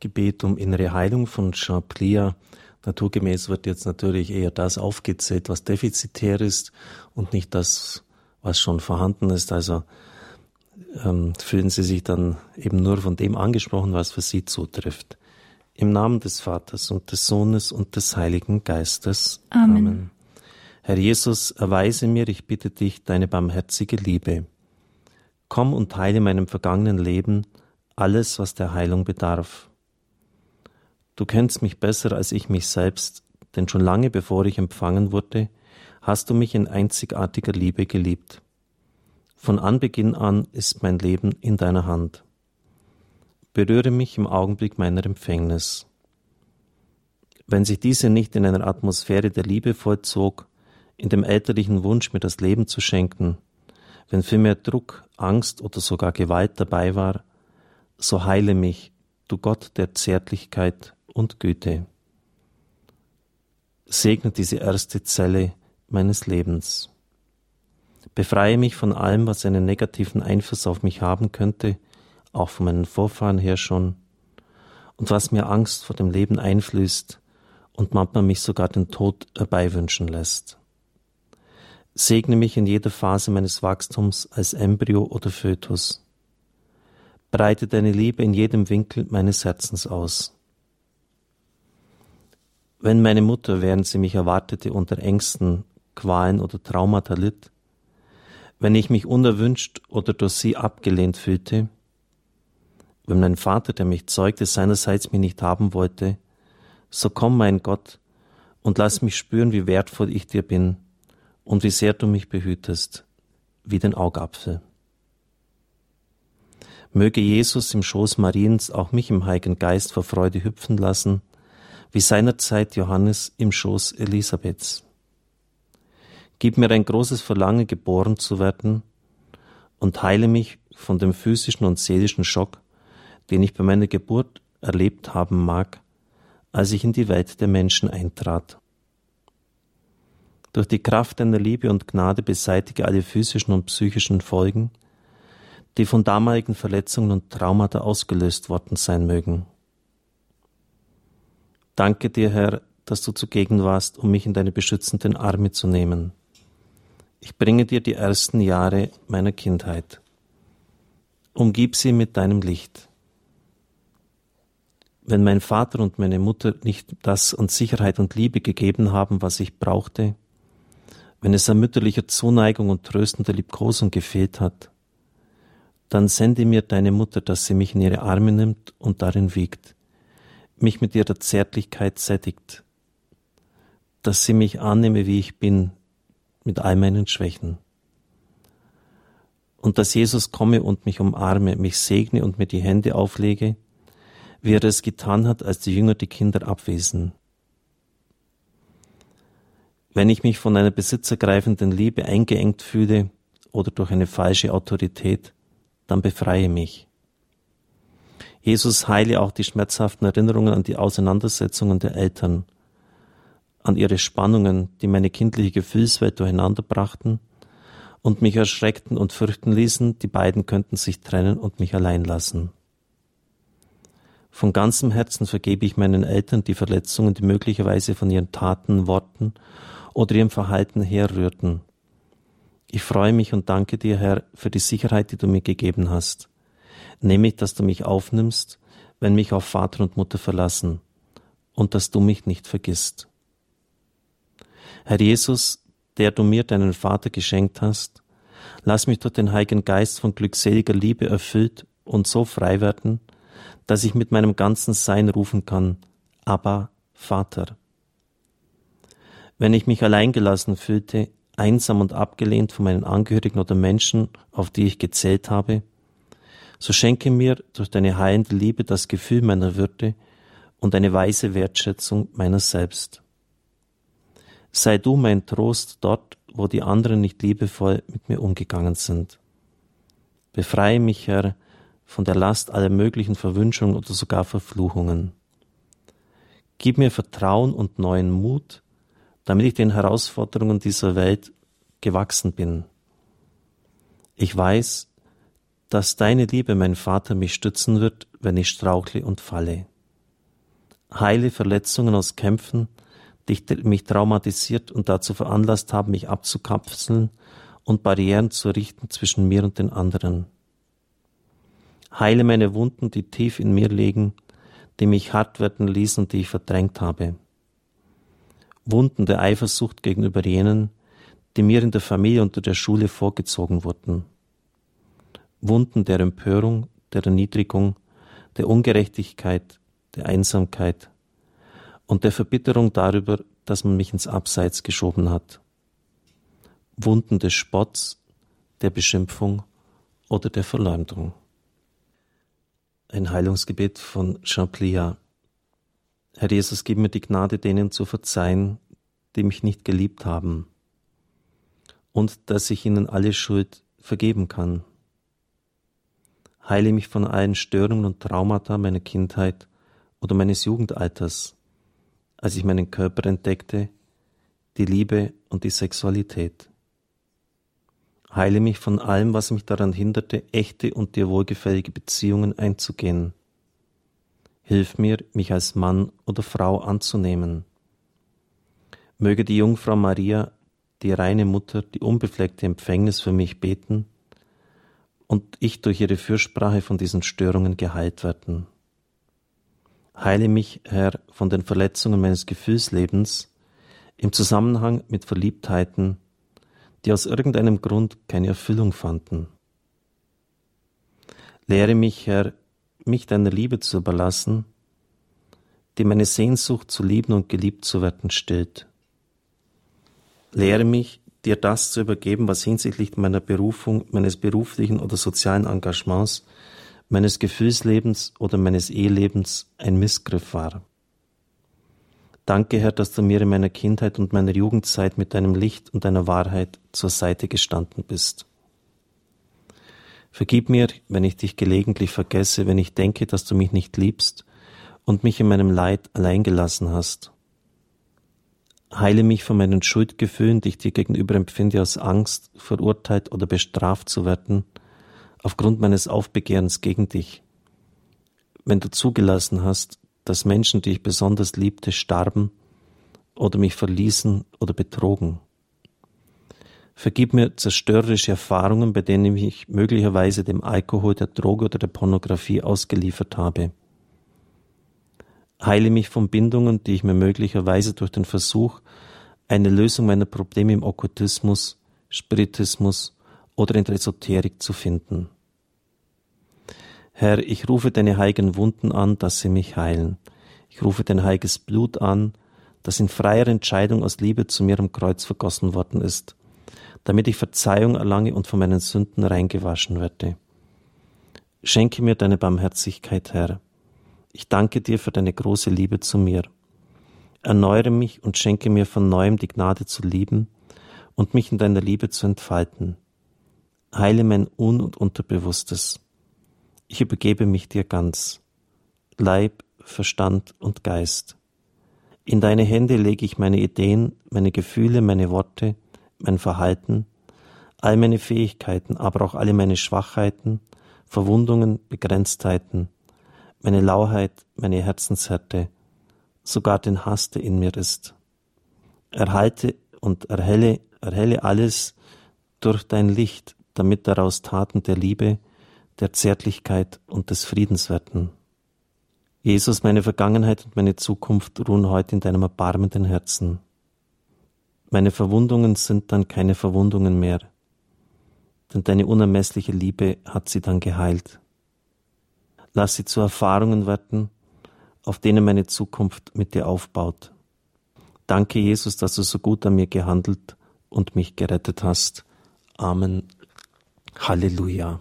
Gebet um innere Heilung von Jean Plia. Naturgemäß wird jetzt natürlich eher das aufgezählt, was defizitär ist und nicht das, was schon vorhanden ist. Also ähm, fühlen Sie sich dann eben nur von dem angesprochen, was für Sie zutrifft. Im Namen des Vaters und des Sohnes und des Heiligen Geistes. Amen. Amen. Herr Jesus, erweise mir, ich bitte dich, deine barmherzige Liebe. Komm und heile meinem vergangenen Leben alles, was der Heilung bedarf. Du kennst mich besser als ich mich selbst, denn schon lange bevor ich empfangen wurde, hast du mich in einzigartiger Liebe geliebt. Von Anbeginn an ist mein Leben in deiner Hand. Berühre mich im Augenblick meiner Empfängnis. Wenn sich diese nicht in einer Atmosphäre der Liebe vollzog, in dem elterlichen Wunsch, mir das Leben zu schenken, wenn vielmehr Druck, Angst oder sogar Gewalt dabei war, so heile mich, du Gott der Zärtlichkeit und Güte. Segne diese erste Zelle meines Lebens. Befreie mich von allem, was einen negativen Einfluss auf mich haben könnte, auch von meinen Vorfahren her schon, und was mir Angst vor dem Leben einflößt und manchmal mich sogar den Tod herbeiwünschen lässt. Segne mich in jeder Phase meines Wachstums als Embryo oder Fötus. Breite deine Liebe in jedem Winkel meines Herzens aus. Wenn meine Mutter, während sie mich erwartete, unter Ängsten, Qualen oder Traumata litt, wenn ich mich unerwünscht oder durch sie abgelehnt fühlte, wenn mein Vater, der mich zeugte, seinerseits mich nicht haben wollte, so komm, mein Gott, und lass mich spüren, wie wertvoll ich dir bin und wie sehr du mich behütest, wie den Augapfel. Möge Jesus im Schoß Mariens auch mich im Heiligen Geist vor Freude hüpfen lassen, wie seinerzeit Johannes im Schoß Elisabeths. Gib mir ein großes Verlangen, geboren zu werden, und heile mich von dem physischen und seelischen Schock, den ich bei meiner Geburt erlebt haben mag, als ich in die Welt der Menschen eintrat. Durch die Kraft deiner Liebe und Gnade beseitige alle physischen und psychischen Folgen, die von damaligen Verletzungen und Traumata ausgelöst worden sein mögen. Danke dir, Herr, dass du zugegen warst, um mich in deine beschützenden Arme zu nehmen. Ich bringe dir die ersten Jahre meiner Kindheit. Umgib sie mit deinem Licht. Wenn mein Vater und meine Mutter nicht das an Sicherheit und Liebe gegeben haben, was ich brauchte, wenn es an mütterlicher Zuneigung und tröstender Liebkosung gefehlt hat, dann sende mir deine Mutter, dass sie mich in ihre Arme nimmt und darin wiegt, mich mit ihrer Zärtlichkeit sättigt, dass sie mich annehme, wie ich bin, mit all meinen Schwächen. Und dass Jesus komme und mich umarme, mich segne und mir die Hände auflege, wie er es getan hat, als die Jünger die Kinder abwesen. Wenn ich mich von einer besitzergreifenden Liebe eingeengt fühle oder durch eine falsche Autorität, dann befreie mich. Jesus heile auch die schmerzhaften Erinnerungen an die Auseinandersetzungen der Eltern, an ihre Spannungen, die meine kindliche Gefühlswelt durcheinander brachten und mich erschreckten und fürchten ließen, die beiden könnten sich trennen und mich allein lassen. Von ganzem Herzen vergebe ich meinen Eltern die Verletzungen, die möglicherweise von ihren Taten, Worten oder ihrem Verhalten herrührten. Ich freue mich und danke dir, Herr, für die Sicherheit, die du mir gegeben hast. Nämlich, dass du mich aufnimmst, wenn mich auch Vater und Mutter verlassen und dass du mich nicht vergisst. Herr Jesus, der du mir deinen Vater geschenkt hast, lass mich durch den Heiligen Geist von glückseliger Liebe erfüllt und so frei werden, dass ich mit meinem ganzen Sein rufen kann, aber Vater. Wenn ich mich alleingelassen fühlte, einsam und abgelehnt von meinen Angehörigen oder Menschen, auf die ich gezählt habe, so schenke mir durch deine heilende Liebe das Gefühl meiner Würde und eine weise Wertschätzung meiner selbst. Sei du mein Trost dort, wo die anderen nicht liebevoll mit mir umgegangen sind. Befreie mich, Herr, von der Last aller möglichen Verwünschungen oder sogar Verfluchungen. Gib mir Vertrauen und neuen Mut, damit ich den Herausforderungen dieser Welt gewachsen bin. Ich weiß, dass deine Liebe, mein Vater, mich stützen wird, wenn ich strauchle und falle. Heile Verletzungen aus Kämpfen, die mich traumatisiert und dazu veranlasst haben, mich abzukapseln und Barrieren zu richten zwischen mir und den anderen. Heile meine Wunden, die tief in mir liegen, die mich hart werden ließen und die ich verdrängt habe. Wunden der Eifersucht gegenüber jenen, die mir in der Familie und der Schule vorgezogen wurden. Wunden der Empörung, der Erniedrigung, der Ungerechtigkeit, der Einsamkeit und der Verbitterung darüber, dass man mich ins Abseits geschoben hat. Wunden des Spotts, der Beschimpfung oder der Verleumdung. Ein Heilungsgebet von Jean Pliat. Herr Jesus, gib mir die Gnade, denen zu verzeihen, die mich nicht geliebt haben, und dass ich ihnen alle Schuld vergeben kann. Heile mich von allen Störungen und Traumata meiner Kindheit oder meines Jugendalters, als ich meinen Körper entdeckte, die Liebe und die Sexualität. Heile mich von allem, was mich daran hinderte, echte und dir wohlgefällige Beziehungen einzugehen. Hilf mir, mich als Mann oder Frau anzunehmen. Möge die Jungfrau Maria, die reine Mutter, die unbefleckte Empfängnis für mich beten und ich durch ihre Fürsprache von diesen Störungen geheilt werden. Heile mich, Herr, von den Verletzungen meines Gefühlslebens im Zusammenhang mit Verliebtheiten, die aus irgendeinem Grund keine Erfüllung fanden. Lehre mich, Herr, mich deiner Liebe zu überlassen, die meine Sehnsucht zu lieben und geliebt zu werden stillt. Lehre mich, dir das zu übergeben, was hinsichtlich meiner Berufung, meines beruflichen oder sozialen Engagements meines Gefühlslebens oder meines Ehelebens ein Missgriff war. Danke, Herr, dass du mir in meiner Kindheit und meiner Jugendzeit mit deinem Licht und deiner Wahrheit zur Seite gestanden bist. Vergib mir, wenn ich dich gelegentlich vergesse, wenn ich denke, dass du mich nicht liebst und mich in meinem Leid allein gelassen hast. Heile mich von meinen Schuldgefühlen, die ich dir gegenüber empfinde, aus Angst, verurteilt oder bestraft zu werden, aufgrund meines Aufbegehrens gegen dich. Wenn du zugelassen hast, dass Menschen, die ich besonders liebte, starben oder mich verließen oder betrogen. Vergib mir zerstörerische Erfahrungen, bei denen ich mich möglicherweise dem Alkohol, der Droge oder der Pornografie ausgeliefert habe. Heile mich von Bindungen, die ich mir möglicherweise durch den Versuch, eine Lösung meiner Probleme im Okkultismus, Spiritismus oder in der Esoterik zu finden. Herr, ich rufe deine heiligen Wunden an, dass sie mich heilen. Ich rufe dein heiliges Blut an, das in freier Entscheidung aus Liebe zu mir am Kreuz vergossen worden ist, damit ich Verzeihung erlange und von meinen Sünden reingewaschen werde. Schenke mir deine Barmherzigkeit, Herr. Ich danke dir für deine große Liebe zu mir. Erneuere mich und schenke mir von neuem die Gnade zu lieben und mich in deiner Liebe zu entfalten. Heile mein Un- und Unterbewusstes. Ich übergebe mich dir ganz, Leib, Verstand und Geist. In deine Hände lege ich meine Ideen, meine Gefühle, meine Worte, mein Verhalten, all meine Fähigkeiten, aber auch alle meine Schwachheiten, Verwundungen, Begrenztheiten, meine Lauheit, meine Herzenshärte, sogar den Hass, der in mir ist. Erhalte und erhelle, erhelle alles durch dein Licht, damit daraus Taten der Liebe, der Zärtlichkeit und des Friedens werden. Jesus, meine Vergangenheit und meine Zukunft ruhen heute in deinem erbarmenden Herzen. Meine Verwundungen sind dann keine Verwundungen mehr, denn deine unermessliche Liebe hat sie dann geheilt. Lass sie zu Erfahrungen werden, auf denen meine Zukunft mit dir aufbaut. Danke, Jesus, dass du so gut an mir gehandelt und mich gerettet hast. Amen. Halleluja.